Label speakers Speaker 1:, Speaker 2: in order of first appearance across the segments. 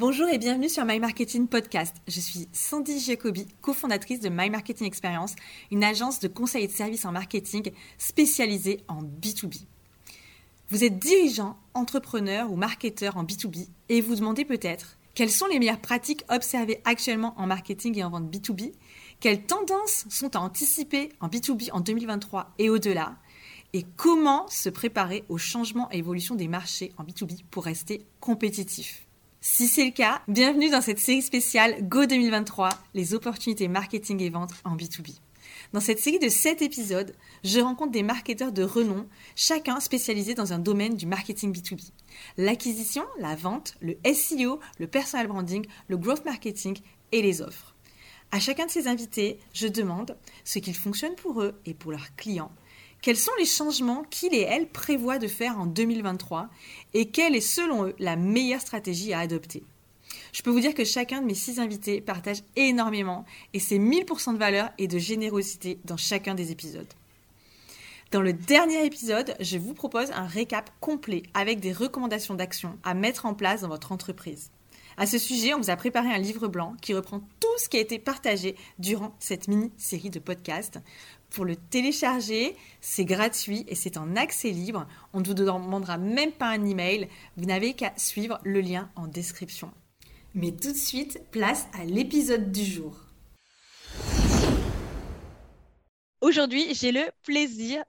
Speaker 1: Bonjour et bienvenue sur My Marketing Podcast. Je suis Sandy Jacobi, cofondatrice de My Marketing Experience, une agence de conseil et de services en marketing spécialisée en B2B. Vous êtes dirigeant, entrepreneur ou marketeur en B2B et vous demandez peut-être quelles sont les meilleures pratiques observées actuellement en marketing et en vente B2B Quelles tendances sont à anticiper en B2B en 2023 et au-delà? Et comment se préparer aux changements et évolutions des marchés en B2B pour rester compétitif? Si c'est le cas, bienvenue dans cette série spéciale Go 2023, les opportunités marketing et vente en B2B. Dans cette série de 7 épisodes, je rencontre des marketeurs de renom, chacun spécialisé dans un domaine du marketing B2B. L'acquisition, la vente, le SEO, le personal branding, le growth marketing et les offres. À chacun de ces invités, je demande ce qu'il fonctionne pour eux et pour leurs clients quels sont les changements qu'ils et elles prévoient de faire en 2023 et quelle est selon eux la meilleure stratégie à adopter? Je peux vous dire que chacun de mes six invités partage énormément et c'est 1000% de valeur et de générosité dans chacun des épisodes. Dans le dernier épisode, je vous propose un récap complet avec des recommandations d'action à mettre en place dans votre entreprise. À ce sujet, on vous a préparé un livre blanc qui reprend tout ce qui a été partagé durant cette mini-série de podcasts. Pour le télécharger, c'est gratuit et c'est en accès libre. On ne vous demandera même pas un email. Vous n'avez qu'à suivre le lien en description. Mais tout de suite, place à l'épisode du jour. Aujourd'hui, j'ai le plaisir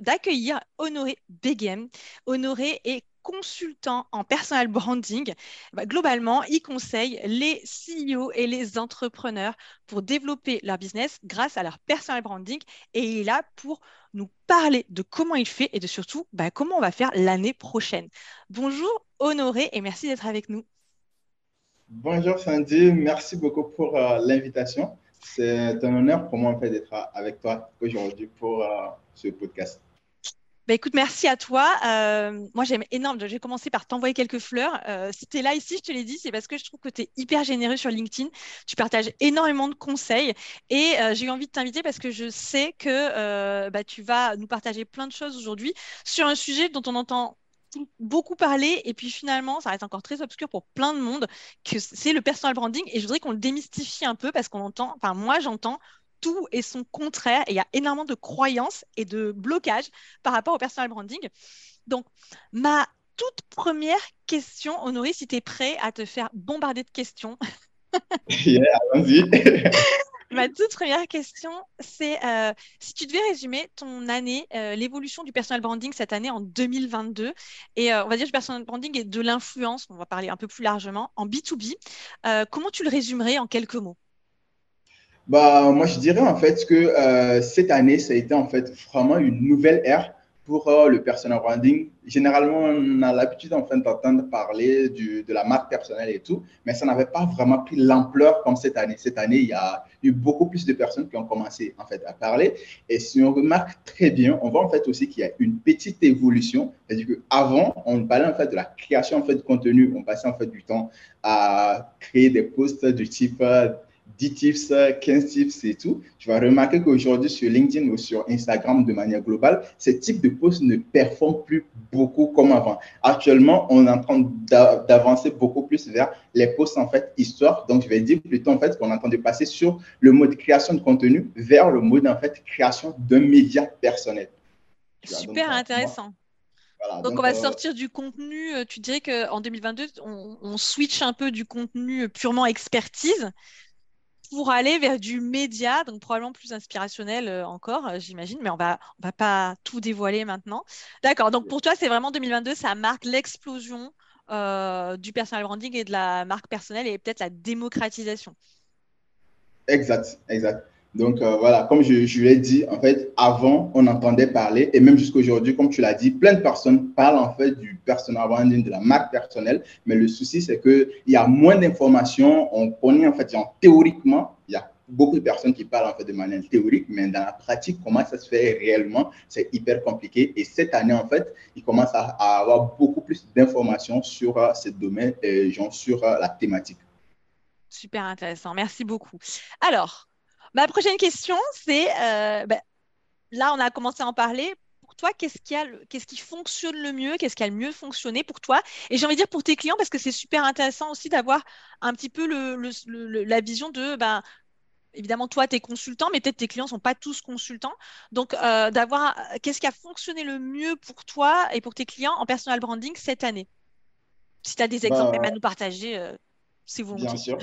Speaker 1: d'accueillir Honoré Beghem. Honoré est consultant en personal branding. Bah, globalement, il conseille les CEO et les entrepreneurs pour développer leur business grâce à leur personal branding et il est là pour nous parler de comment il fait et de surtout bah, comment on va faire l'année prochaine. Bonjour Honoré et merci d'être avec nous.
Speaker 2: Bonjour Sandy, merci beaucoup pour euh, l'invitation. C'est un honneur pour moi d'être avec toi aujourd'hui pour euh, ce podcast.
Speaker 1: Bah, écoute, merci à toi. Euh, moi, j'aime énormément. J'ai commencé par t'envoyer quelques fleurs. Euh, si tu es là ici, je te l'ai dit, c'est parce que je trouve que tu es hyper généreux sur LinkedIn. Tu partages énormément de conseils. Et euh, j'ai eu envie de t'inviter parce que je sais que bah, tu vas nous partager plein de choses aujourd'hui sur un sujet dont on entend beaucoup parler et puis finalement ça reste encore très obscur pour plein de monde que c'est le personal branding et je voudrais qu'on le démystifie un peu parce qu'on entend enfin moi j'entends tout et son contraire. Et il y a énormément de croyances et de blocages par rapport au personal branding. Donc, ma toute première question, Honoré, si tu es prêt à te faire bombarder de questions.
Speaker 2: allons-y.
Speaker 1: Ma toute première question, c'est euh, si tu devais résumer ton année, euh, l'évolution du personal branding cette année en 2022, et euh, on va dire du personal branding et de l'influence, on va parler un peu plus largement, en B2B, comment tu le résumerais en quelques mots?
Speaker 2: Bah, moi, je dirais en fait que euh, cette année, ça a été en fait vraiment une nouvelle ère pour euh, le personal branding. Généralement, on a l'habitude en fait d'entendre parler du, de la marque personnelle et tout, mais ça n'avait pas vraiment pris l'ampleur comme cette année. Cette année, il y a eu beaucoup plus de personnes qui ont commencé en fait à parler. Et si on remarque très bien, on voit en fait aussi qu'il y a une petite évolution. C'est-à-dire qu'avant, on parlait en fait de la création en fait de contenu. On passait en fait du temps à créer des posts du type 10 tips, 15 tips et tout, tu vas remarquer qu'aujourd'hui sur LinkedIn ou sur Instagram de manière globale, ce type de posts ne performe plus beaucoup comme avant. Actuellement, on est en train d'avancer beaucoup plus vers les posts en fait histoire. Donc, je vais dire plutôt en fait qu'on est en train de passer sur le mode création de contenu vers le mode en fait création d'un média personnel.
Speaker 1: Super intéressant. donc, on va euh, sortir du contenu. Euh, tu dirais qu'en 2022, on, on, switch un peu du contenu purement expertise pour aller vers du média, donc probablement plus inspirationnel euh, encore, euh, j'imagine, mais on va, on va pas tout dévoiler maintenant. D'accord, donc pour toi, c'est vraiment 2022, ça marque l'explosion euh, du personal branding et de la marque personnelle et peut-être la démocratisation.
Speaker 2: Exact, exact. Donc euh, voilà, comme je, je l'ai dit, en fait, avant, on entendait parler, et même jusqu'à aujourd'hui, comme tu l'as dit, plein de personnes parlent en fait du personal branding, de la marque personnelle, mais le souci, c'est qu'il y a moins d'informations, on connaît en fait, théoriquement, il y a beaucoup de personnes qui parlent en fait de manière théorique, mais dans la pratique, comment ça se fait réellement, c'est hyper compliqué. Et cette année, en fait, il commence à, avoir beaucoup plus d'informations sur euh, ce domaine et genre, sur euh, la thématique.
Speaker 1: Super intéressant, merci beaucoup. Alors, Ma prochaine question, c'est, euh, ben, là, on a commencé à en parler. Pour toi, qu'est-ce qui, a qu'est-ce qui fonctionne le mieux, qu'est-ce qui a le mieux fonctionné pour toi? Et j'ai envie de dire pour tes clients, parce que c'est super intéressant aussi d'avoir un petit peu le, la vision de, ben, évidemment, toi, tu es consultant, mais peut-être tes clients ne sont pas tous consultants. Donc, euh, d'avoir qu'est-ce qui a fonctionné le mieux pour toi et pour tes clients en personal branding cette année? Si tu as des exemples bah, à nous partager, euh, si vous
Speaker 2: Bien sûr.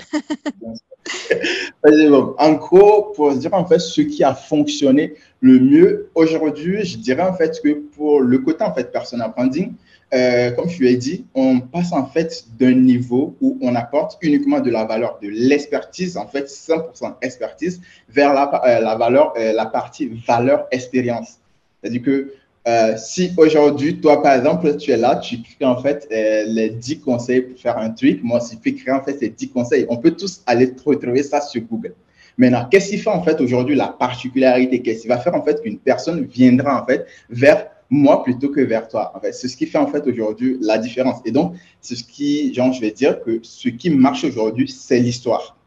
Speaker 2: en gros, pour dire en fait ce qui a fonctionné le mieux aujourd'hui, je dirais en fait que pour le côté en fait personal branding, euh, comme je lui ai dit, on passe en fait d'un niveau où on apporte uniquement de la valeur, de l'expertise, en fait 100% expertise, vers la, euh, la valeur, euh, la partie valeur expérience. C'est-à-dire que si aujourd'hui, toi, par exemple, tu es là, tu crées en fait les 10 conseils pour faire un truc, moi je peux créer en fait ces 10 conseils. On peut tous aller retrouver ça sur Google. Maintenant, qu'est-ce qui fait en fait aujourd'hui la particularité? Qu'est-ce qui va faire en fait qu'une personne viendra en fait vers moi plutôt que vers toi? C'est ce qui fait en fait aujourd'hui la différence. Et donc, c'est ce qui, genre, je vais dire que ce qui marche aujourd'hui, c'est l'histoire.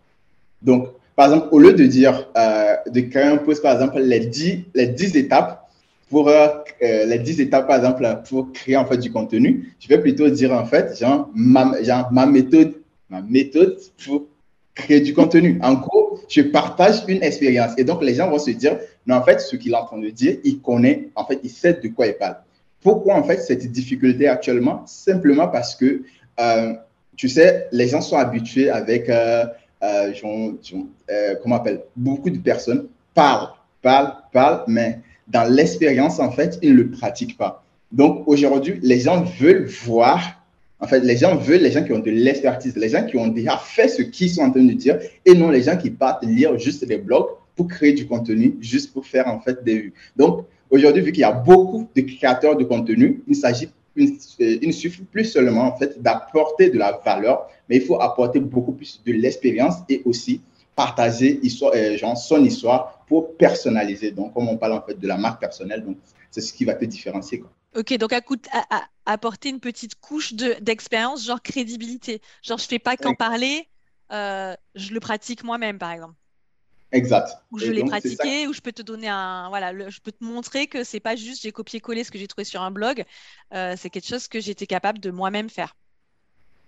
Speaker 2: Donc, par exemple, au lieu de dire, euh, de créer un post, par exemple, les 10, les 10 étapes pour euh, euh, les 10 étapes, par exemple, pour créer en fait du contenu, je vais plutôt dire en fait, genre, ma, genre, ma méthode, ma méthode pour créer du contenu. En gros, je partage une expérience. Et donc, les gens vont se dire, non, en fait, ce qu'il est en train de dire, il connaît, en fait, il sait de quoi il parle. Pourquoi, en fait, cette difficulté actuellement? Simplement parce que, euh, tu sais, les gens sont habitués avec, euh comment on appelle, beaucoup de personnes parlent, parlent, parlent, mais dans l'expérience, en fait, ils ne le pratiquent pas. Donc, aujourd'hui, les gens veulent voir en fait, les gens veulent les gens qui ont de l'expertise, les gens qui ont déjà fait ce qu'ils sont en train de dire et non les gens qui partent lire juste des blogs pour créer du contenu, juste pour faire en fait des vues. Donc, aujourd'hui, vu qu'il y a beaucoup de créateurs de contenu, il s'agit il ne suffit plus seulement en fait d'apporter de la valeur, mais il faut apporter beaucoup plus de l'expérience et aussi partager histoire, euh, genre son histoire pour personnaliser. Donc, comme on parle en fait de la marque personnelle, donc c'est ce qui va te différencier. Quoi.
Speaker 1: Ok, donc à, à, apporter une petite couche d'expérience, genre crédibilité. Genre, je fais pas qu'en parler, euh, je le pratique moi-même, par exemple.
Speaker 2: Exact.
Speaker 1: Ou je l'ai pratiqué, ou je peux te donner un, voilà, je peux te montrer que c'est pas juste j'ai copié-collé ce que j'ai trouvé sur un blog, euh, c'est quelque chose que j'étais capable de moi-même faire.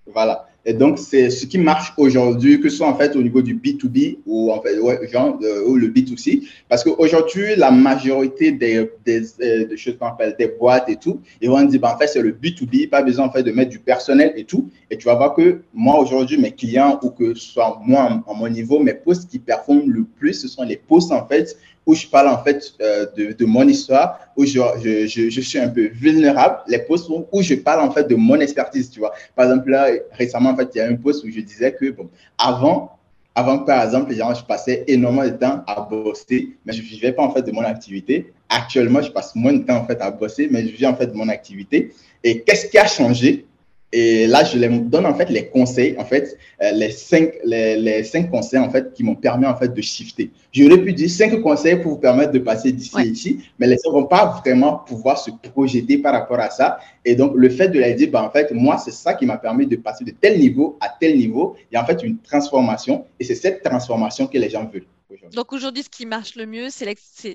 Speaker 2: Voilà. Et donc, c'est ce qui marche aujourd'hui, que ce soit en fait au niveau du B2B ou en fait, ou le B2C. Parce qu'aujourd'hui, la majorité euh, des choses qu'on appelle des boîtes et tout, ils vont dire, ben, en fait, c'est le B2B, pas besoin en fait de mettre du personnel et tout. Et tu vas voir que moi, aujourd'hui, mes clients ou que ce soit moi, à mon niveau, mes posts qui performent le plus, ce sont les posts en fait où je parle en fait euh, de, mon histoire, où je, je, je, suis un peu vulnérable, les posts où, je parle en fait de mon expertise, tu vois. Par exemple, là, récemment, en fait, il y a un post où je disais que, bon, avant, avant, par exemple, genre, je passais énormément de temps à bosser, mais je ne vivais pas en fait de mon activité. Actuellement, je passe moins de temps en fait à bosser, mais je vis en fait de mon activité. Et qu'est-ce qui a changé? Et là, je leur donne en fait les conseils, en fait, euh, les, cinq, les, les, cinq conseils en fait qui m'ont permis en fait de shifter. J'aurais pu dire cinq conseils pour vous permettre de passer d'ici et ici, mais les gens vont pas vraiment pouvoir se projeter par rapport à ça. Et donc, le fait de leur dire, ben, en fait, moi, c'est ça qui m'a permis de passer de tel niveau à tel niveau. Il y a en fait une transformation et c'est cette transformation que les gens veulent.
Speaker 1: Donc aujourd'hui, ce qui marche le mieux, c'est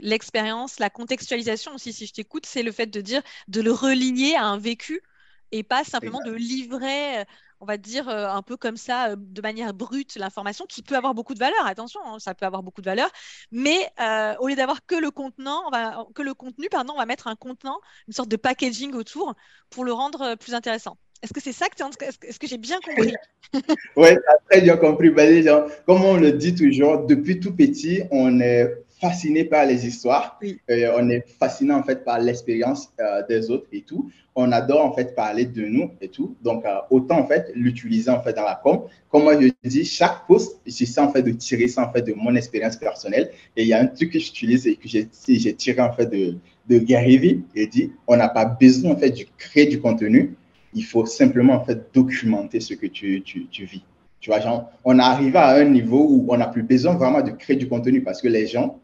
Speaker 1: l'expérience, la contextualisation aussi. Si je t'écoute, c'est le fait de dire, de le religner à un vécu et pas simplement de livrer, euh, on va dire, euh, un peu comme ça, euh, de manière brute, l'information qui peut avoir beaucoup de valeur. Attention, hein, ça peut avoir beaucoup de valeur, mais au lieu d'avoir que le contenant, on va, que le contenu, pardon, on va mettre un contenant, une sorte de packaging autour pour le rendre plus intéressant. Est-ce que c'est ça que tu Est-ce que j'ai bien compris?
Speaker 2: Oui, tu as très bien compris. Ben, comme on le dit toujours, depuis tout petit, on est fasciné par les histoires. on est fasciné en fait par l'expérience des autres et tout on adore en fait parler de nous et tout. Donc, euh, autant en fait l'utiliser en fait dans la com. Comme moi je dis, chaque post, j'essaie en fait de tirer ça en fait de mon expérience personnelle. Et il y a un truc que j'utilise et que j'ai tiré en fait de, de Gary Vee. Il dit, on n'a pas besoin en fait de créer du contenu. Il faut simplement en fait documenter ce que tu, tu, tu vis. Tu vois, genre, on arrive à un niveau où on n'a plus besoin vraiment de créer du contenu parce que les gens,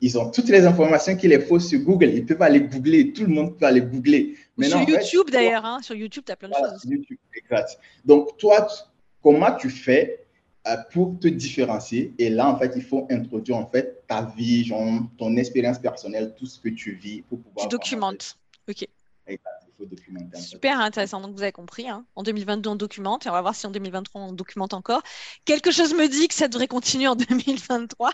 Speaker 2: ils ont toutes les informations qu'il les faut sur Google. Ils peuvent aller googler. Tout le monde peut aller googler.
Speaker 1: sur YouTube d'ailleurs. Hein. Sur YouTube, tu as plein de choses. YouTube,
Speaker 2: exact. Donc, toi, comment tu fais euh, pour te différencier? Et là, en fait, il faut introduire en fait ta vie, ton expérience personnelle, tout ce que tu vis pour pouvoir.
Speaker 1: Tu documentes. Ok.
Speaker 2: Faut documenter.
Speaker 1: Super intéressant. Donc, vous avez compris, hein. en 2022, on documente et on va voir si en 2023, on documente encore. Quelque chose me dit que ça devrait continuer en 2023.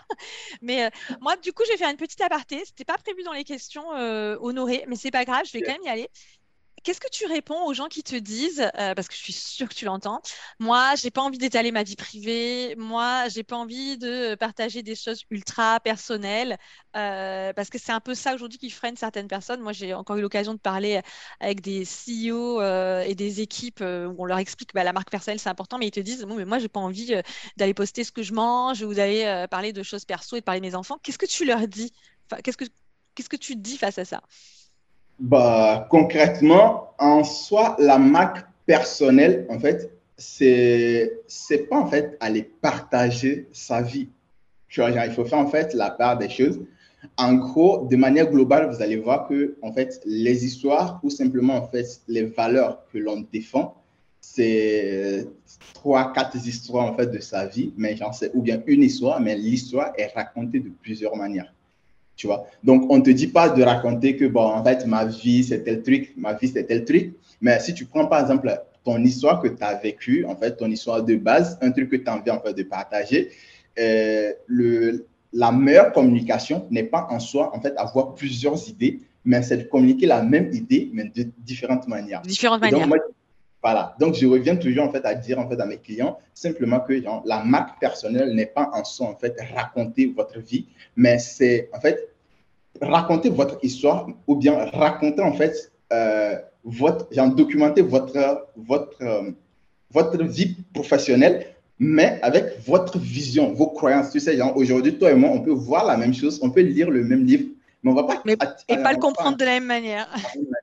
Speaker 1: Mais euh, moi, du coup, je vais faire une petite aparté. Ce n'était pas prévu dans les questions euh, honorées, mais c'est pas grave, je vais quand même y aller. Qu'est-ce que tu réponds aux gens qui te disent, euh, parce que je suis sûre que tu l'entends, moi, j'ai pas envie d'étaler ma vie privée, moi, j'ai pas envie de partager des choses ultra personnelles, euh, parce que c'est un peu ça aujourd'hui qui freine certaines personnes. Moi, j'ai encore eu l'occasion de parler avec des CEO euh, et des équipes où on leur explique que bah, la marque personnelle, c'est important, mais ils te disent, bon, mais moi, j'ai pas envie d'aller poster ce que je mange ou d'aller parler de choses perso et de parler de mes enfants. Qu'est-ce que tu leur dis? Qu'est-ce que Qu'est-ce que tu dis face à ça?
Speaker 2: Bah, concrètement, en soi, la marque personnelle, en fait, c'est c'est pas en fait aller partager sa vie. Il faut faire en la part des choses. En gros, de manière globale, vous allez voir que en fait, les histoires ou simplement en fait les valeurs que l'on défend, c'est trois, quatre histoires en fait de sa vie, mais genre c'est ou bien une histoire, mais l'histoire est racontée de plusieurs manières tu vois? Donc, on ne te dit pas de raconter que, bon, en fait, ma vie, c'est tel truc, ma vie, c'est tel truc. Mais si tu prends, par exemple, ton histoire que tu as vécue, en fait, ton histoire de base, un truc que tu as envie, en fait, de partager, euh, le, la meilleure communication n'est pas en soi, en fait, avoir plusieurs idées, mais c'est de communiquer la même idée, mais de différentes manières.
Speaker 1: Différentes manières.
Speaker 2: Voilà. Donc, je reviens toujours, en fait, à dire, en fait, à mes clients, simplement que la marque personnelle n'est pas en soi, en fait, raconter votre vie, mais c'est, en fait, raconter votre histoire ou bien raconter, en fait, euh, votre, genre, documenter votre, votre, euh, votre vie professionnelle, mais avec votre vision, vos croyances. Tu sais, aujourd'hui, toi et moi, on peut voir la même chose, on peut lire le même livre, mais on va pas.
Speaker 1: Mais, et pas le comprendre de la même manière.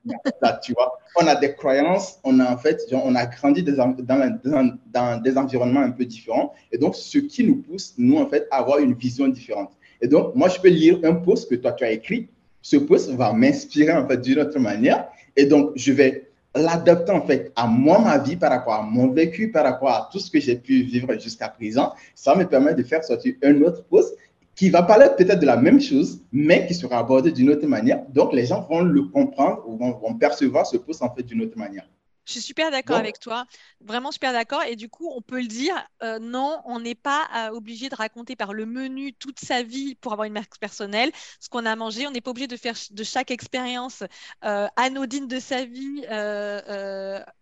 Speaker 2: tu vois, on a des croyances, on a en fait, on a grandi dans, dans, dans, des environnements un peu différents, et donc ce qui nous pousse, nous en fait, à avoir une vision différente. Et donc, moi, je peux lire un post que toi, tu as écrit. Ce post va m'inspirer, en fait, d'une autre manière. Et donc, je vais l'adapter, en fait, à moi, ma vie, par rapport à mon vécu, par rapport à tout ce que j'ai pu vivre jusqu'à présent. Ça me permet de faire sortir un autre post qui va parler peut-être de la même chose, mais qui sera abordé d'une autre manière. Donc, les gens vont le comprendre ou vont, percevoir ce post, en fait, d'une autre manière.
Speaker 1: Je suis super d'accord avec toi, vraiment super d'accord. Et du coup, on peut le dire, euh, non, on n'est pas euh, obligé de raconter par le menu toute sa vie pour avoir une marque personnelle, ce qu'on a mangé. On n'est pas obligé de faire de chaque expérience euh, anodine de sa vie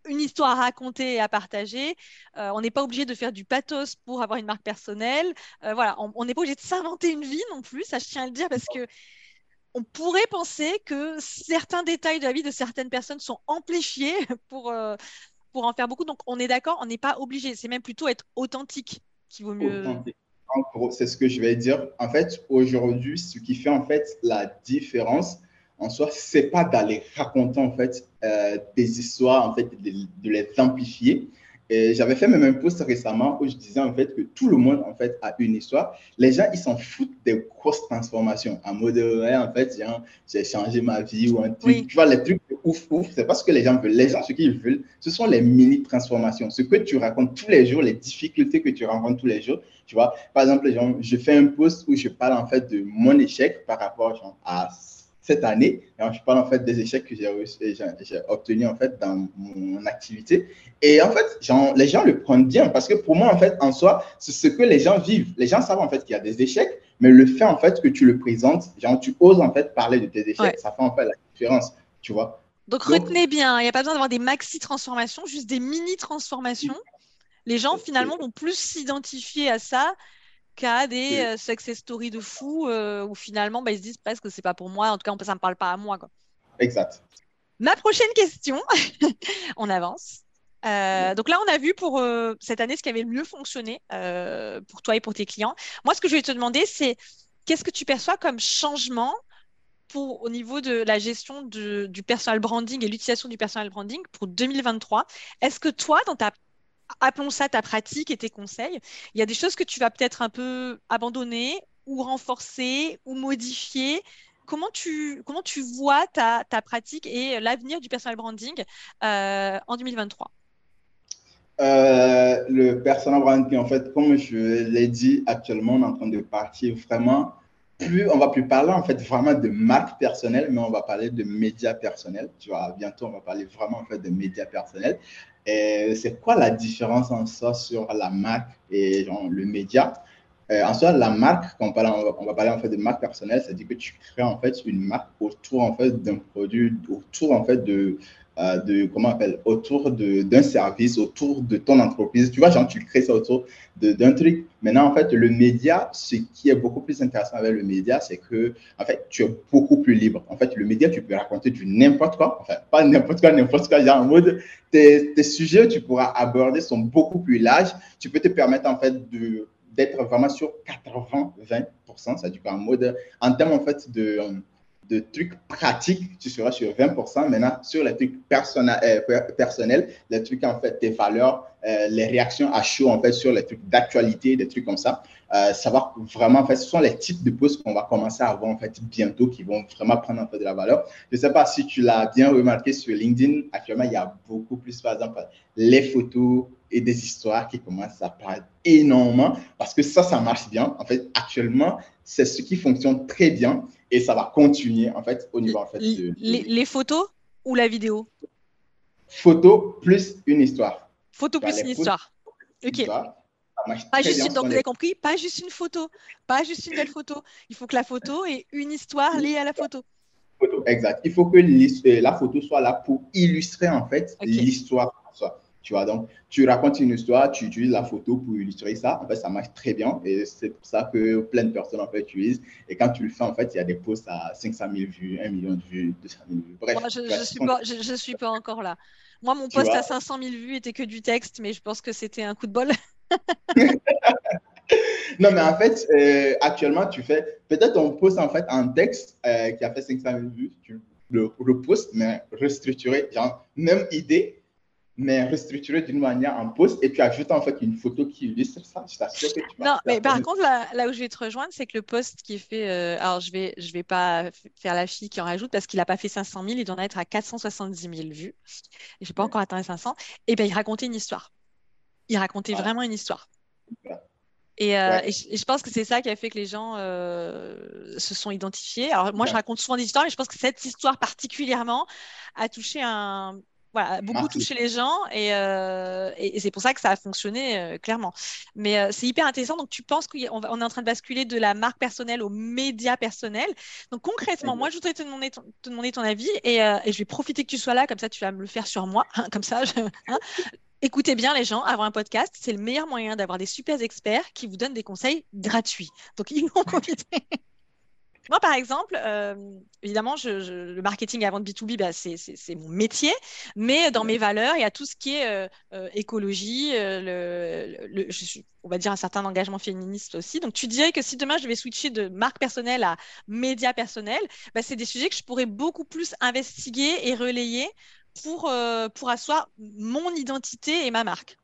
Speaker 1: une histoire à raconter et à partager. on n'est pas obligé de faire du pathos pour avoir une marque personnelle. voilà, on n'est pas obligé de s'inventer une vie non plus, ça je tiens à le dire parce que on pourrait penser que certains détails de la vie de certaines personnes sont amplifiés pour, euh, pour en faire beaucoup. Donc, on est d'accord, on n'est pas obligé. C'est même plutôt être authentique qui vaut mieux.
Speaker 2: C'est ce que je vais dire. En fait, aujourd'hui, ce qui fait en fait la différence en soi, c'est pas d'aller raconter en fait euh, des histoires, en fait, de les amplifier, j'avais fait même un post récemment où je disais en fait que tout le monde en fait a une histoire. Les gens, ils s'en foutent des grosses transformations. En mode, ouais, en fait, j'ai changé ma vie ou un truc. Tu vois, les trucs de ouf, ouf, c'est pas ce que les gens veulent. Les gens, ce qu'ils veulent, ce sont les mini transformations. Ce que tu racontes tous les jours, les difficultés que tu rencontres tous les jours. Tu vois, par exemple, je fais un post où je parle en fait de mon échec par rapport genre, à cette année. je parle en fait des échecs que j'ai obtenus en fait dans mon activité. Et en fait, les gens le prennent bien parce que pour moi, en fait, en soi, c'est ce que les gens vivent. Les gens savent en fait qu'il y a des échecs, mais le fait en fait que tu le présentes, genre, tu oses en fait parler de tes échecs, ça fait en fait la différence, tu vois.
Speaker 1: Donc, retenez bien, il n'y a pas besoin d'avoir des maxi transformations, juste des mini transformations. Les gens finalement vont plus s'identifier à ça qu'à des euh, success stories de fou euh, où finalement bah, ils se disent presque que c'est pas pour moi. En tout cas, ça me parle pas à moi. Quoi.
Speaker 2: Exact.
Speaker 1: Ma prochaine question, on avance. Euh, donc là, on a vu pour cette année ce qui avait le mieux fonctionné pour toi et pour tes clients. Moi, ce que je vais te demander, c'est qu'est-ce que tu perçois comme changement pour, au niveau de la gestion du personal branding et l'utilisation du personal branding pour 2023 Est-ce que toi, dans ta appelons ça ta pratique et tes conseils. Il y a des choses que tu vas peut-être un peu abandonner ou renforcer ou modifier. Comment tu, comment tu vois ta, ta pratique et l'avenir du personal branding euh, en 2023
Speaker 2: euh, le personal branding, en fait, comme je l'ai dit actuellement, on est en train de partir vraiment plus, on va plus parler en fait vraiment de marque personnelle, mais on va parler de médias personnels. Tu vois, bientôt, on va parler vraiment en fait de médias personnels. Et c'est quoi la différence en soi sur la marque et le média? Euh, En soi, la marque, quand on, parle, va, parler en fait de marque personnelle, c'est-à-dire que tu crées en fait une marque autour en fait d'un produit, autour en fait de, euh, de, comment appelle, autour d'un service, autour de ton entreprise. Tu vois, genre, tu crées ça autour d'un truc. Maintenant, en fait, le média, ce qui est beaucoup plus intéressant avec le média, c'est que, en fait, tu es beaucoup plus libre. En fait, le média, tu peux raconter du n'importe quoi. Enfin, pas n'importe quoi, n'importe quoi. Genre, en mode, tes, tes sujets tu pourras aborder sont beaucoup plus larges. Tu peux te permettre, en fait, de d'être vraiment sur 80-20%, c'est-à-dire en mode, en termes en fait de, de trucs pratiques, tu seras sur 20%. Maintenant, sur les trucs euh, personnels, les trucs en fait, tes valeurs, euh, les réactions à chaud en fait sur les trucs d'actualité, des trucs comme ça, euh, ça va vraiment, en fait, ce sont les types de posts qu'on va commencer à avoir en fait bientôt qui vont vraiment prendre un peu de la valeur. Je ne sais pas si tu l'as bien remarqué sur LinkedIn, actuellement, il y a beaucoup plus, par exemple, les photos et des histoires qui commencent à apparaître énormément parce que ça, ça marche bien. En fait, actuellement, c'est ce qui fonctionne très bien et ça va continuer en fait au niveau en fait
Speaker 1: de, les, photos ou la vidéo?
Speaker 2: Photo plus une histoire.
Speaker 1: Photo plus une histoire. Ok. pas juste une, donc vous avez compris, pas juste une photo, pas juste une belle photo. Il faut que la photo ait une histoire liée à la photo.
Speaker 2: Photo, exact. Il faut que euh, la photo soit là pour illustrer en fait l'histoire en soi. Tu vois, donc, tu racontes une histoire, tu utilises la photo pour illustrer ça. En fait, ça marche très bien et c'est pour ça que plein de personnes en fait utilisent. Et quand tu le fais, en fait, il y a des posts à 500 000 vues, 1 million de vues, 200 000 vues.
Speaker 1: Bref, je ne suis, pas, je, suis pas encore là. Moi, mon post à 500 000 vues était que du texte, mais je pense que c'était un coup de bol.
Speaker 2: non, mais en fait, euh, actuellement, tu fais peut-être un post en fait en texte euh, qui a fait 500 000 vues, tu le repostes, mais restructuré, genre même idée, mais restructuré d'une manière en post et tu ajoutes en fait une photo qui illustre ça. Je t'assure que tu
Speaker 1: vas. Non, mais par contre, là, où je vais te rejoindre, c'est que le post qui est fait. Euh, alors, je vais, je vais pas faire la fille qui en rajoute parce qu'il n'a pas fait 500 000, il doit en être à 470 000 vues. Je n'ai pas encore atteint les 500. Et bien, il racontait une histoire. Il racontait vraiment une histoire. Et, euh, et, je, pense que c'est ça qui a fait que les gens euh, se sont identifiés. Alors moi, je raconte souvent des histoires, mais je pense que cette histoire particulièrement a touché un, voilà, beaucoup touché les gens euh, et, et, c'est pour ça que ça a fonctionné euh, clairement. Mais euh, c'est hyper intéressant. Donc, tu penses qu'on on est en train de basculer de la marque personnelle au média personnel. Donc, concrètement, moi, je voudrais te demander ton, te demander ton avis et, et, je vais profiter que tu sois là, comme ça, tu vas me le faire sur moi. Hein, comme ça, je, hein. Écoutez bien les gens, avoir un podcast, c'est le meilleur moyen d'avoir des super experts qui vous donnent des conseils gratuits. Donc, ils vont profiter. Moi, par exemple, euh, évidemment, le marketing avant de B2B, bah, c'est mon métier, mais dans mes valeurs, il y a tout ce qui est euh, euh, écologie, on va dire un certain engagement féministe aussi. Donc, tu dirais que si demain je devais switcher de marque personnelle à média personnel, bah, c'est des sujets que je pourrais beaucoup plus investiguer et relayer pour, pour asseoir mon identité et ma marque.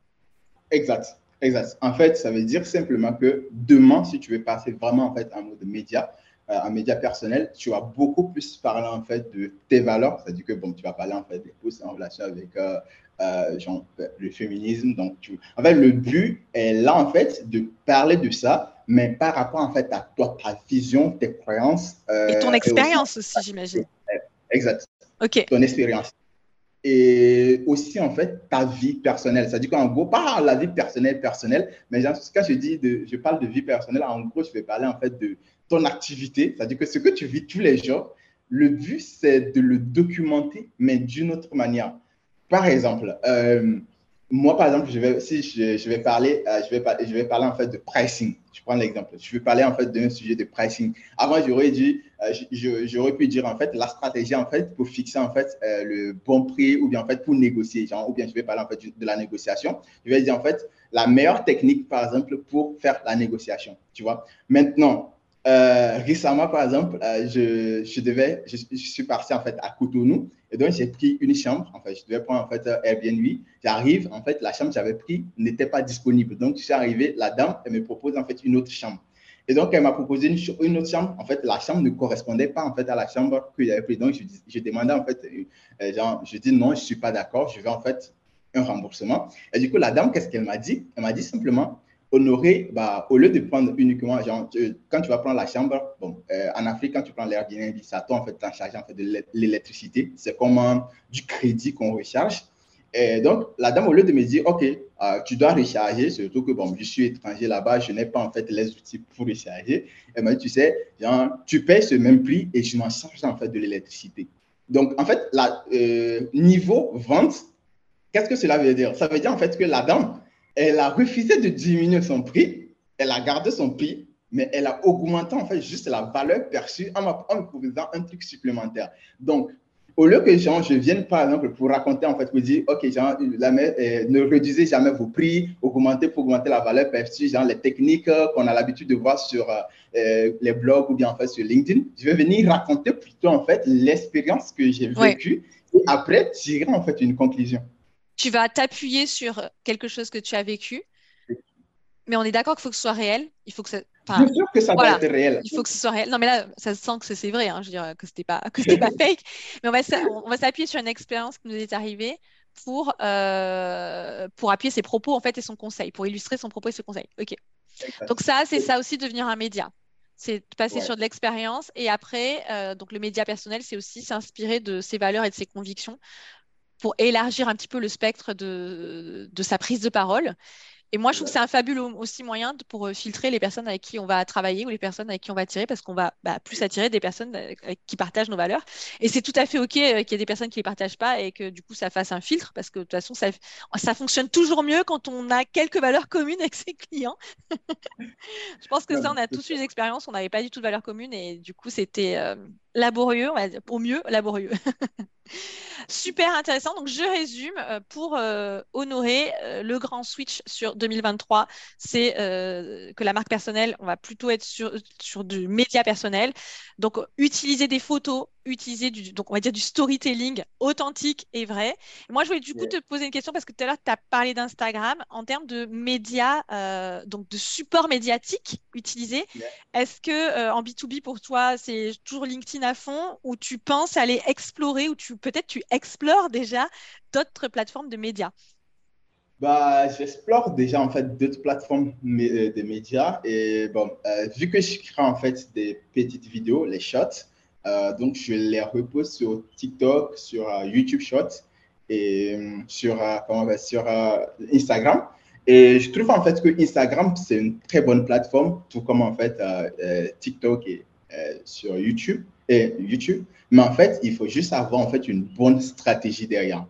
Speaker 2: Exact. Exact. En fait, ça veut dire simplement que demain, si tu veux passer vraiment en fait en mode média, un média personnel, tu vas beaucoup plus parler en fait de tes valeurs, c'est-à-dire que bon, tu vas parler en fait des posts en relation avec euh, euh, genre, le féminisme. Donc, tu... en fait, le but est là en fait de parler de ça, mais par rapport en fait à toi, ta vision, tes croyances.
Speaker 1: Euh, et ton expérience aussi, j'imagine.
Speaker 2: Exact.
Speaker 1: Ok.
Speaker 2: Ton expérience. Et aussi, en fait, ta vie personnelle. C'est-à-dire qu'en gros, pas la vie personnelle, personnelle, mais genre, quand je dis de, je parle de vie personnelle, en gros, je vais parler en fait de ton activité, c'est-à-dire que ce que tu vis tous les jours, le but, c'est de le documenter, mais d'une autre manière. Par exemple, euh, moi, par exemple, je vais, si je, vais parler, euh, je, vais, je vais parler en fait de pricing. Je prends l'exemple. Je vais parler en fait d'un sujet de pricing. Avant, j'aurais dit, euh, j'aurais pu dire en fait la stratégie en fait pour fixer en fait le bon prix ou bien en fait pour négocier, genre, ou bien je vais parler en fait de la négociation. Je vais dire en fait la meilleure technique, par exemple, pour faire la négociation. Tu vois. Maintenant, euh, récemment, par exemple, euh, je, suis parti en fait à Cotonou et donc j'ai pris une chambre. En fait, je devais prendre en fait Airbnb. J'arrive, en fait, la chambre que j'avais pris n'était pas disponible. Donc, je suis arrivé, la dame, elle me propose en fait une autre chambre. Et donc, elle m'a proposé une, autre chambre. En fait, la chambre ne correspondait pas en fait à la chambre que j'avais prise. Donc, je, je, demandais en fait, euh, je dis non, je suis pas d'accord. Je veux en fait un remboursement. Et du coup, la dame, qu'est-ce qu'elle m'a dit? Elle m'a dit simplement honorer, bah, au lieu de prendre uniquement, genre, quand tu vas prendre la chambre, bon, euh, en Afrique, quand tu prends l'Airbnb, ça toi en fait en charge en fait, de l'électricité. C'est comme du crédit qu'on recharge. Donc, la dame, au lieu de me dire, OK, euh, tu dois recharger, surtout que bon, je suis étranger là-bas, je n'ai pas en fait les outils pour recharger, elle m'a dit, tu sais, tu payes ce même prix et je m'en charge en fait de l'électricité. Donc, en fait, la, euh, niveau vente, qu'est-ce que cela veut dire? Ça veut dire en fait que la dame, elle a refusé de diminuer son prix, elle a gardé son prix, mais elle a augmenté en fait juste la valeur perçue en, me proposant un truc supplémentaire. Donc, au lieu que genre, je vienne par exemple pour raconter en fait, pour dire, ok, genre, la, euh, ne réduisez jamais vos prix, augmentez pour augmenter la valeur perçue, genre les techniques qu'on a l'habitude de voir sur euh, euh, les blogs ou bien en fait sur LinkedIn. Je vais venir raconter plutôt en fait l'expérience que j'ai vécue et après tirer en fait une conclusion
Speaker 1: tu vas t'appuyer sur quelque chose que tu as vécu, mais on est d'accord qu'il faut que ce soit réel. Il faut que ça.
Speaker 2: Bien sûr que ça doit être réel.
Speaker 1: Il faut que ce soit réel. Non, mais là, ça se sent que c'est vrai. Hein, je veux dire que c'était pas que c'était pas fake. Mais on va on va s'appuyer sur une expérience qui nous est arrivée pour euh, pour appuyer ses propos en fait et son conseil, pour illustrer son propos et ses conseils. Ok. Donc ça, c'est ça aussi devenir un média. C'est passer sur de l'expérience et après, euh, donc le média personnel, c'est aussi s'inspirer de ses valeurs et de ses convictions pour élargir un petit peu le spectre de, de sa prise de parole. Et moi, je trouve que c'est un fabuleux aussi moyen pour euh, filtrer les personnes avec qui on va travailler ou les personnes avec qui on va attirer parce qu'on va bah, plus attirer des personnes euh, qui partagent nos valeurs. Et c'est tout à fait OK euh, qu'il y ait des personnes qui ne les partagent pas et que du coup, ça fasse un filtre parce que de toute façon, ça, ça fonctionne toujours mieux quand on a quelques valeurs communes avec ses clients. je pense que ça, on a tous eu des expériences, on n'avait pas du tout de valeurs communes et du coup, c'était laborieux, pour mieux, laborieux. Super intéressant. Donc, je résume euh, pour euh, honorer euh, le grand switch sur 2023. C'est que la marque personnelle, on va plutôt être sur, sur du média personnel. Donc, utiliser des photos, utiliser du, donc on va dire du storytelling authentique et vrai. moi, je voulais du coup te poser une question parce que tout à l'heure, tu as parlé d'Instagram en termes de médias, euh, donc de support médiatique utilisé. Est-ce que euh, en B2B pour toi, c'est toujours LinkedIn à fond ou tu penses aller explorer ou tu peut-être tu explores déjà d'autres plateformes de médias?
Speaker 2: Bah, j'explore déjà en fait d'autres plateformes euh, de médias et bon, vu que je crée en fait des petites vidéos, les shots, euh, donc, je les repose sur TikTok, sur euh, YouTube Shorts et euh, sur, sur Instagram. Et je trouve en fait que Instagram, c'est une très bonne plateforme, tout comme en fait TikTok et sur YouTube. Et YouTube. Mais en fait, il faut juste avoir en fait une bonne stratégie derrière.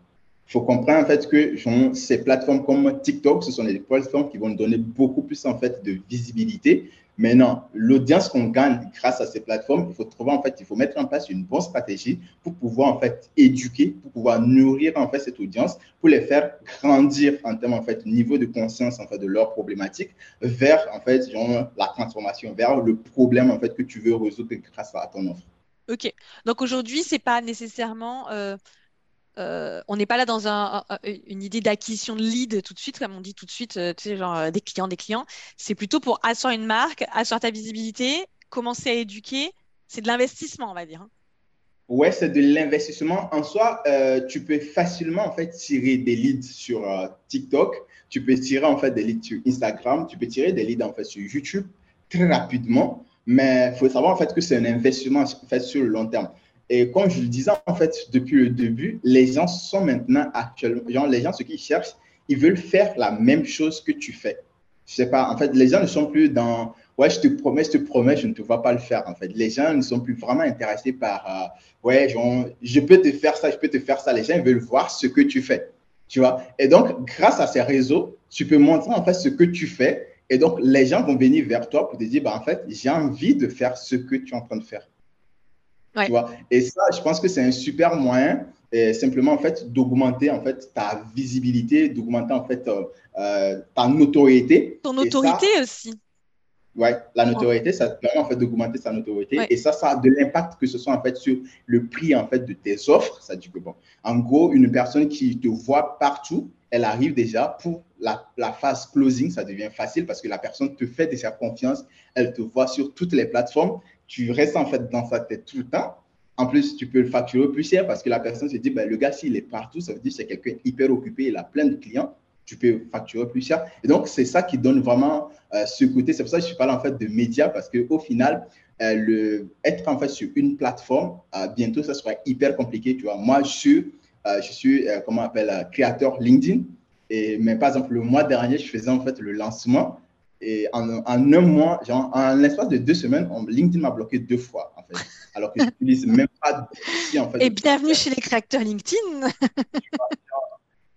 Speaker 2: Il faut comprendre en fait que ces plateformes comme TikTok, ce sont des plateformes qui vont donner beaucoup plus en fait de visibilité, Maintenant, l'audience qu'on gagne grâce à ces plateformes, il faut trouver en fait, il faut mettre en place une bonne stratégie pour pouvoir en fait éduquer, pour pouvoir nourrir en fait cette audience, pour les faire grandir en termes en fait niveau de conscience en fait de leurs problématiques vers en fait la transformation, vers le problème en fait que tu veux résoudre grâce à ton offre.
Speaker 1: Ok. Donc aujourd'hui, c'est pas nécessairement euh, euh, on n'est pas là dans une idée d'acquisition de lead tout de suite, comme on dit tout de suite, euh, tu sais, genre euh, des clients, des clients. C'est plutôt pour asseoir une marque, asseoir ta visibilité, commencer à éduquer. C'est de l'investissement, on va dire. Hein.
Speaker 2: Ouais, c'est de l'investissement. En soi, tu peux facilement en fait tirer des leads sur TikTok, tu peux tirer en fait des leads sur Instagram, tu peux tirer des leads en fait sur YouTube très rapidement. Mais il faut savoir en fait que c'est un investissement fait sur le long terme. Et comme je le disais, en fait, depuis le début, les gens sont maintenant actuellement, les gens, ce qu'ils cherchent, ils veulent faire la même chose que tu fais. Je sais pas, en fait, les gens ne sont plus dans, ouais, je te promets, je te promets, je ne te vois pas le faire, en fait. Les gens ne sont plus vraiment intéressés par, euh, ouais, je peux te faire ça, je peux te faire ça. Les gens veulent voir ce que tu fais, tu vois. Et donc, grâce à ces réseaux, tu peux montrer, en fait, ce que tu fais. Et donc, les gens vont venir vers toi pour te dire, bah, en fait, j'ai envie de faire ce que tu es en train de faire. Et ça, je pense que c'est un super moyen, et simplement en fait, d'augmenter en fait ta visibilité, d'augmenter en fait euh, euh, ta notoriété.
Speaker 1: Ton autorité aussi.
Speaker 2: Ouais, la notoriété, ça te permet en fait d'augmenter sa notoriété. Et ça, ça a de l'impact que ce soit en fait sur le prix en fait de tes offres. Ça dit que bon, en gros, une personne qui te voit partout, elle arrive déjà pour la, la, phase closing, ça devient facile parce que la personne te fait de sa confiance, elle te voit sur toutes les plateformes tu restes en fait dans sa tête tout le temps. En plus, tu peux le facturer plus cher parce que la personne se dit, ben, le gars, s'il est partout, ça veut dire que c'est quelqu'un hyper occupé, il a plein de clients. tu peux facturer plus cher. Et donc, c'est ça qui donne vraiment euh, ce côté. C'est pour ça que je parle en fait de médias parce qu'au final, euh, le, être en fait sur une plateforme, euh, bientôt, ça sera hyper compliqué. Tu vois, moi, je suis, je suis comment on appelle, créateur LinkedIn. Et, mais par exemple, le mois dernier, je faisais en fait le lancement. Et en, en un mois, genre, en l'espace de deux semaines, LinkedIn m'a bloqué deux fois, en fait. Alors que je n'utilise même pas
Speaker 1: en fait. Et bienvenue chez les créateurs LinkedIn.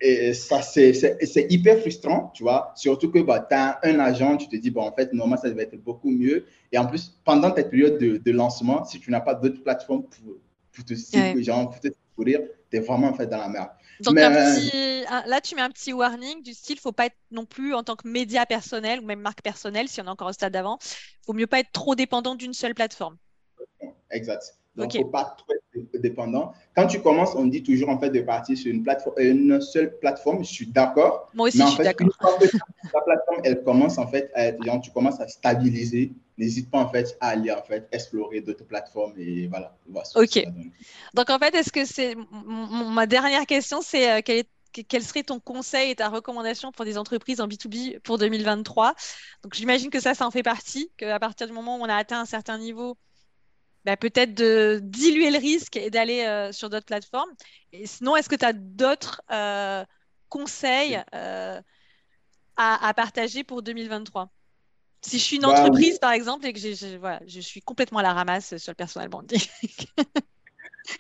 Speaker 2: Et ça, c'est hyper frustrant, tu vois. Surtout que bah, tu as un agent, tu te dis, bon, en fait, normalement, ça devait être beaucoup mieux. Et en plus, pendant cette période de, de lancement, si tu n'as pas d'autres plateformes pour, pour te ouais. genre, pour te courir, tu es vraiment en fait dans la merde.
Speaker 1: Donc, un petit, là, tu mets un petit warning du style, faut pas être non plus en tant que média personnel ou même marque personnelle, si on est encore au stade d'avant, faut mieux pas être trop dépendant d'une seule plateforme.
Speaker 2: Exact. Donc, il ne faut pas trop être dépendant. Quand tu commences, on dit toujours en fait de partir sur une, plateforme, une seule plateforme. Je suis d'accord.
Speaker 1: Moi aussi, je suis d'accord.
Speaker 2: La plateforme, elle commence en fait à être, genre, tu commences à stabiliser. N'hésite pas en fait à aller en fait explorer d'autres plateformes et voilà.
Speaker 1: ok. Donc en fait, est-ce que c'est ma dernière question, c'est euh, quel quel serait ton conseil et ta recommandation pour des entreprises en B2B pour 2023 Donc j'imagine que ça, ça en fait partie, qu'à partir du moment où on a atteint un certain niveau, bah, peut-être de diluer le risque et d'aller euh, sur d'autres plateformes. Et sinon, est-ce que tu as d'autres euh, conseils euh, à, partager pour 2023 Si je suis une bah entreprise, par exemple, et que je suis complètement à la ramasse sur le personal branding.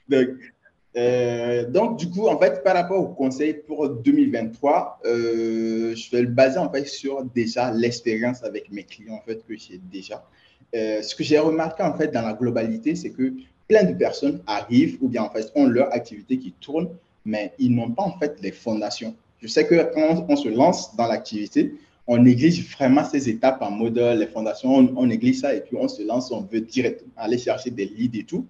Speaker 2: donc, du coup, en fait, par rapport aux conseils pour 2023, je vais le baser en fait sur déjà l'expérience avec mes clients en fait que j'ai déjà. Euh, ce que j'ai remarqué en fait dans la globalité, c'est que plein de personnes arrivent ou bien en fait ont leur activité qui tourne, mais ils n'ont pas en fait les fondations. Je sais que quand on se lance dans l'activité, on néglige vraiment ces étapes en mode les fondations, on, on, néglige ça et puis on se lance, on veut directement aller chercher des leads et tout.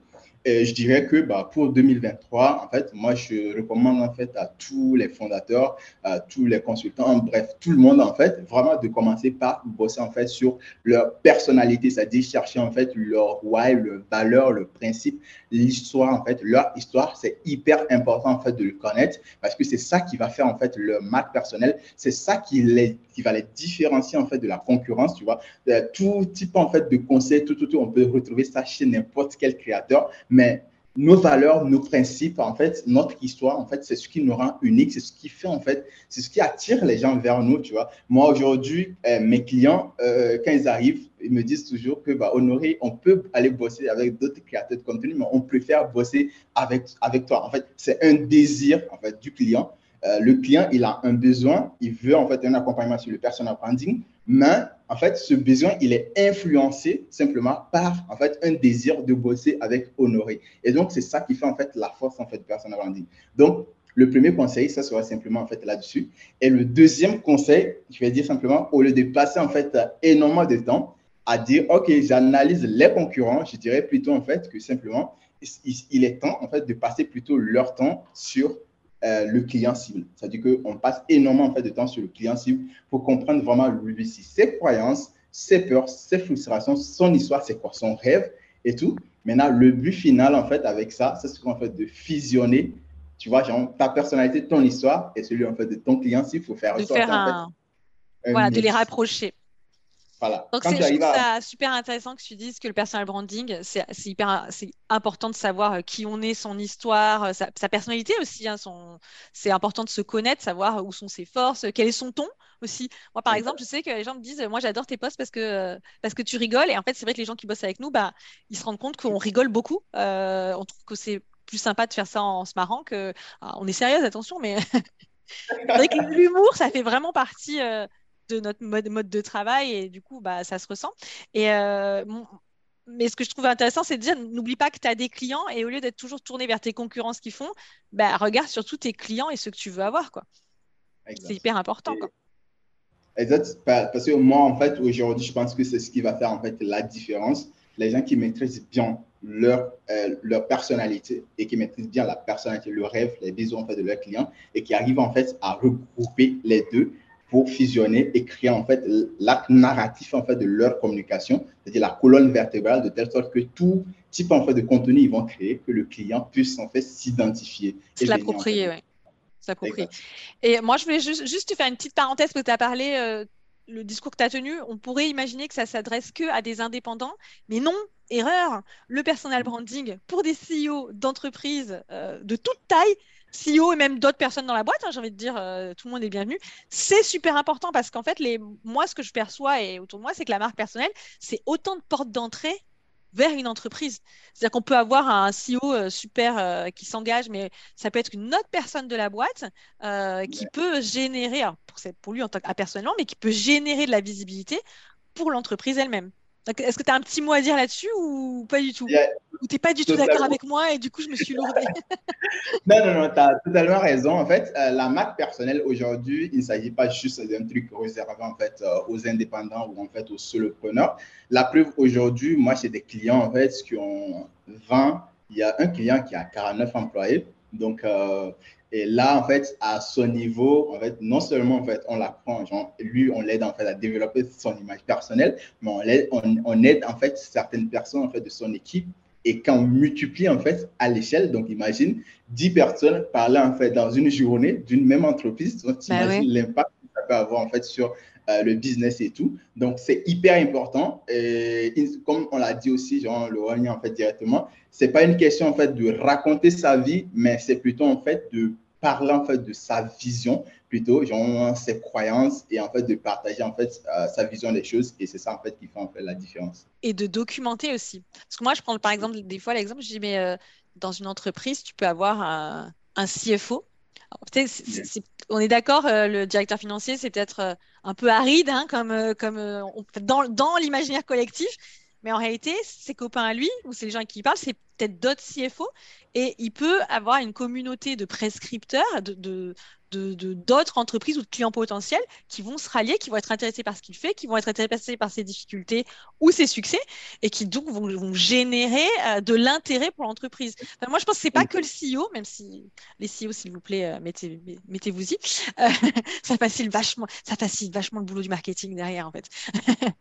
Speaker 2: Je dirais que bah, pour 2023, en fait, moi, je recommande en fait à tous les fondateurs, à tous les consultants, bref, tout le monde en fait, vraiment de commencer par bosser en fait sur leur personnalité, c'est-à-dire chercher en fait leur why, leur valeur, le principe, l'histoire en fait, leur histoire, c'est hyper important en fait de le connaître parce que c'est ça qui va faire en fait leur marque personnelle, c'est ça qui les qui va les différencier en fait de la concurrence, tu vois. Tout type en fait de conseils, tout, tout, tout, on peut retrouver ça chez n'importe quel créateur, mais nos valeurs, nos principes, en fait, notre histoire, en fait, c'est ce qui nous rend unique, c'est ce qui fait, en fait, c'est ce qui attire les gens vers nous, tu vois. Moi, aujourd'hui, euh, mes clients, euh, quand ils arrivent, ils me disent toujours que, bah, Honoré, on peut aller bosser avec d'autres créateurs de contenu, mais on préfère bosser avec, avec toi. En fait, c'est un désir, en fait, du client. Euh, le client, il a un besoin, il veut, en fait, un accompagnement sur le personal branding, mais en fait, ce besoin, il est influencé simplement par en fait un désir de bosser avec Honoré. Et donc, c'est ça qui fait en fait la force en fait personal branding. Donc, le premier conseil, ça sera simplement en fait là-dessus. Et le deuxième conseil, je vais dire simplement, au lieu de passer en fait énormément de temps à dire, OK, j'analyse les concurrents, je dirais plutôt en fait que simplement, il est temps en fait de passer plutôt leur temps sur euh, le client cible. C'est-à-dire qu'on passe énormément en fait, de temps sur le client cible pour comprendre vraiment lui aussi ses croyances, ses peurs, ses frustrations, son histoire, c'est quoi, son rêve et tout. Maintenant, le but final, en fait, avec ça, c'est ce qu'on fait de fusionner, tu vois, genre, ta personnalité, ton histoire et celui, en fait, de ton client cible. Il faut faire,
Speaker 1: de, faire un... voilà, de les rapprocher. Donc, c'est super intéressant que tu dises que le personal branding, c'est hyper important de savoir euh, qui on est, son histoire, euh, sa, personnalité aussi. Hein, c'est important de se connaître, savoir où sont ses forces, quel est son ton aussi. Moi, par exemple, je sais que les gens me disent, moi, j'adore tes posts parce que, parce que tu rigoles. Et en fait, c'est vrai que les gens qui bossent avec nous, bah, ils se rendent compte qu'on rigole beaucoup. Euh, on trouve que c'est plus sympa de faire ça en, se marrant que. Ah, on est sérieuse, attention, mais. l'humour, ça fait vraiment partie de notre mode, mode de travail et du coup, bah, ça se ressent. Et euh, mais ce que je trouve intéressant, c'est de dire n'oublie pas que tu as des clients et au lieu d'être toujours tourné vers tes concurrents, ce qu'ils font, bah, regarde surtout tes clients et ce que tu veux avoir. quoi. C'est hyper important. Quoi.
Speaker 2: Exact. Parce que moi, en fait, aujourd'hui, je pense que c'est ce qui va faire en fait la différence. Les gens qui maîtrisent bien leur, euh, leur personnalité et qui maîtrisent bien la personnalité, le rêve, les besoins en fait, de leurs clients et qui arrivent en fait à regrouper les deux, pour fusionner et créer en fait l'acte narratif en fait de leur communication, c'est-à-dire la colonne vertébrale de telle sorte que tout type en fait de contenu ils vont créer que le client puisse en fait s'identifier.
Speaker 1: Se l'approprier, oui. compris. Et moi, je voulais juste, juste faire une petite parenthèse que tu as parlé, euh, le discours que tu as tenu, on pourrait imaginer que ça s'adresse que à des indépendants, mais non, erreur. Le personal branding pour des CEO d'entreprises euh, de toute taille, CEO et même d'autres personnes dans la boîte, hein, j'ai envie de dire, euh, tout le monde est bienvenu. C'est super important parce qu'en fait, les, moi, ce que je perçois et autour de moi, c'est que la marque personnelle, c'est autant de portes d'entrée vers une entreprise. C'est-à-dire qu'on peut avoir un CEO euh, super euh, qui s'engage, mais ça peut être une autre personne de la boîte euh, qui peut générer, pour, pour lui en tant que personnellement, mais qui peut générer de la visibilité pour l'entreprise elle-même. Est-ce que tu as un petit mot à dire là-dessus ou pas du tout Ou tu n'es pas du tout d'accord avec moi et du coup je me suis lourdée
Speaker 2: Non, non, non, tu as totalement raison. En fait, euh, la marque personnelle aujourd'hui, il ne s'agit pas juste d'un truc réservé en fait, euh, aux indépendants ou en fait aux solopreneurs. La preuve aujourd'hui, moi, j'ai des clients en fait qui ont 20. Il y a un client qui a 49 employés. Donc, euh, et là, en fait, à son niveau, en fait, non seulement, en fait, on l'apprend, lui, on l'aide, en fait, à développer son image personnelle, mais on aide, on, aide, en fait, certaines personnes, en fait, de son équipe. Et quand on multiplie, en fait, à l'échelle, donc imagine 10 personnes parler, en fait, dans une journée d'une même entreprise, donc bah imagines l'impact que ça peut avoir, en fait, sur euh, le business et tout. Donc, c'est hyper important. Et comme on l'a dit aussi, genre, le revient en fait directement, c'est pas une question en fait de raconter sa vie, mais c'est plutôt en fait de parler en fait de sa vision plutôt genre ses croyances et en fait de partager en fait euh, sa vision des choses et c'est ça en fait qui fait en fait la différence
Speaker 1: et de documenter aussi parce que moi je prends par exemple des fois l'exemple je dis mais euh, dans une entreprise tu peux avoir un CFO on est d'accord, euh, le directeur financier, c'est peut-être euh, un peu aride, hein, comme, euh, comme dans, dans l'imaginaire collectif, mais en réalité, ses copains à lui, ou c'est les gens qui parlent, c'est peut-être d'autres CFO, et il peut avoir une communauté de prescripteurs, de, d'autres entreprises ou de clients potentiels qui vont se rallier, qui vont être intéressés par ce qu'il fait, qui vont être intéressés par ses difficultés ou ses succès, et qui donc vont, générer euh, de l'intérêt pour l'entreprise. moi, je pense que c'est pas que le CEO, même si les CEO, s'il vous plaît, euh, mettez, mettez-vous-y. Euh, ça facilite vachement, ça facilite vachement le boulot du marketing derrière, en fait.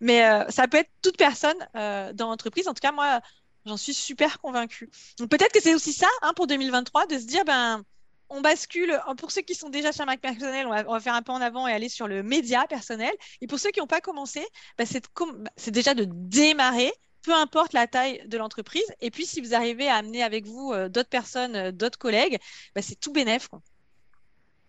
Speaker 1: Mais ça peut être toute personne dans l'entreprise. En tout cas, moi, j'en suis super convaincue. Donc peut-être que c'est aussi ça hein, pour 2023 de se dire ben on bascule, pour ceux qui sont déjà sur Mac personnel, on va, faire un peu en avant et aller sur le média personnel. Et pour ceux qui n'ont pas commencé, bah, bah, c'est déjà de démarrer, peu importe la taille de l'entreprise. Et puis, si vous arrivez à amener avec vous euh, d'autres personnes, euh, d'autres collègues, bah, c'est tout bénéf.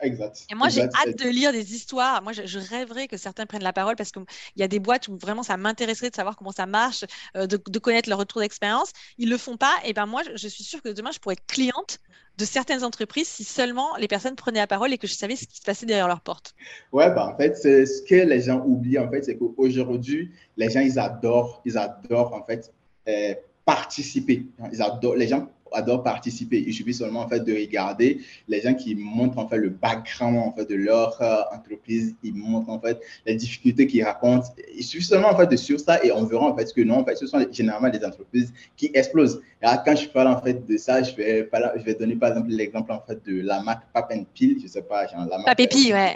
Speaker 2: Exact.
Speaker 1: Et moi, j'ai hâte de lire des histoires. Moi, je, rêverais que certains prennent la parole parce qu'il y a des boîtes où vraiment ça m'intéresserait de savoir comment ça marche, euh, de, connaître leur retour d'expérience. Ils le font pas. Et ben moi, je, suis sûre que demain, je pourrais être cliente de certaines entreprises si seulement les personnes prenaient la parole et que je savais ce qui se passait derrière leur porte.
Speaker 2: Ouais, bah, en fait, c'est ce que les gens oublient, en fait, c'est qu'aujourd'hui, les gens, ils adorent, ils adorent, en fait, euh, participer. Ils adorent, les gens adorent participer. Il suffit seulement en fait de regarder les gens qui montrent en fait le background en fait de leur euh, entreprise, ils montrent en fait les difficultés qu'ils racontent. Il suffit seulement en fait de suivre ça et on verra en fait que non, en fait, ce sont généralement des entreprises qui explosent. Et là, quand je parle en fait de ça, je vais, je vais donner par exemple l'exemple en fait de la marque Pap Peel, je sais pas, genre la marque.
Speaker 1: ouais.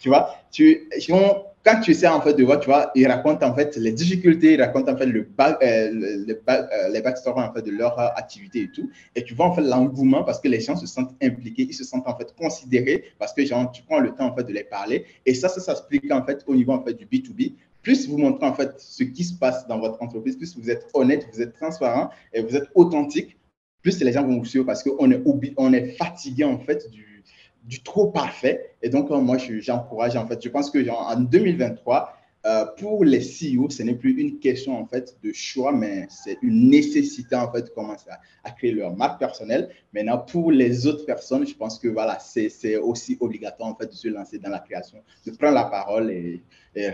Speaker 2: Tu vois, tu, quand tu sais en fait de voir, tu vois, ils racontent en fait les difficultés, ils racontent en fait le euh, le, euh, les backstories en fait de leur euh, activité et tout. Et tu vois en fait l'engouement parce que les gens se sentent impliqués, ils se sentent en fait considérés parce que genre, tu prends le temps en fait de les parler. Et ça, ça s'explique en fait au niveau en fait du B2B. Plus vous montrez en fait ce qui se passe dans votre entreprise, plus vous êtes honnête, vous êtes transparent et vous êtes authentique, plus les gens vont vous suivre parce qu'on est, on est fatigué en fait du du trop parfait. Et donc, euh, moi, j'encourage, en fait, je pense que en 2023, euh, pour les CEO, ce n'est plus une question en fait de choix, mais c'est une nécessité en fait de commencer à, créer leur marque personnelle. Maintenant, pour les autres personnes, je pense que voilà, c'est aussi obligatoire en fait de se lancer dans la création, de prendre la parole et,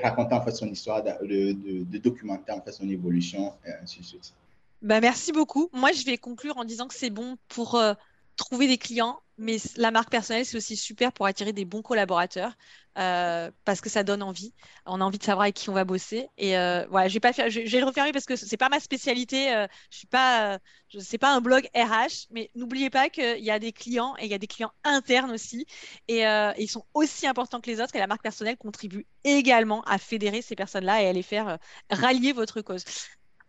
Speaker 2: raconter en fait son histoire, de, de, documenter en fait son évolution et ainsi de suite.
Speaker 1: Bah, merci beaucoup. Moi, je vais conclure en disant que c'est bon pour euh, trouver des clients, mais la marque personnelle, c'est aussi super pour attirer des bons collaborateurs euh, parce que ça donne envie. On a envie de savoir avec qui on va bosser. Et euh, voilà, je vais pas le refermer parce que c'est pas ma spécialité. Euh, je suis pas, pas un blog RH, mais n'oubliez pas qu'il y a des clients et il y a des clients internes aussi, et, ils sont aussi importants que les autres. Et la marque personnelle contribue également à fédérer ces personnes-là et à les faire rallier votre cause.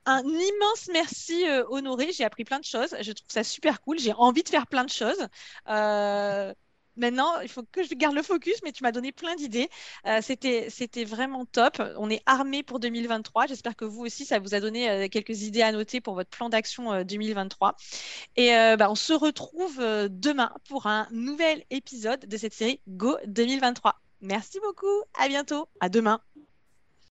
Speaker 1: Un immense merci euh, Honoré, j'ai appris plein de choses, je trouve ça super cool, j'ai envie de faire plein de choses. Euh, maintenant, il faut que je garde le focus, mais tu m'as donné plein d'idées. Euh, c'était, c'était vraiment top. On est armé pour 2023. J'espère que vous aussi, ça vous a donné quelques idées à noter pour votre plan d'action 2023. Et bah, on se retrouve demain pour un nouvel épisode de cette série Go 2023. Merci beaucoup. À bientôt. À demain.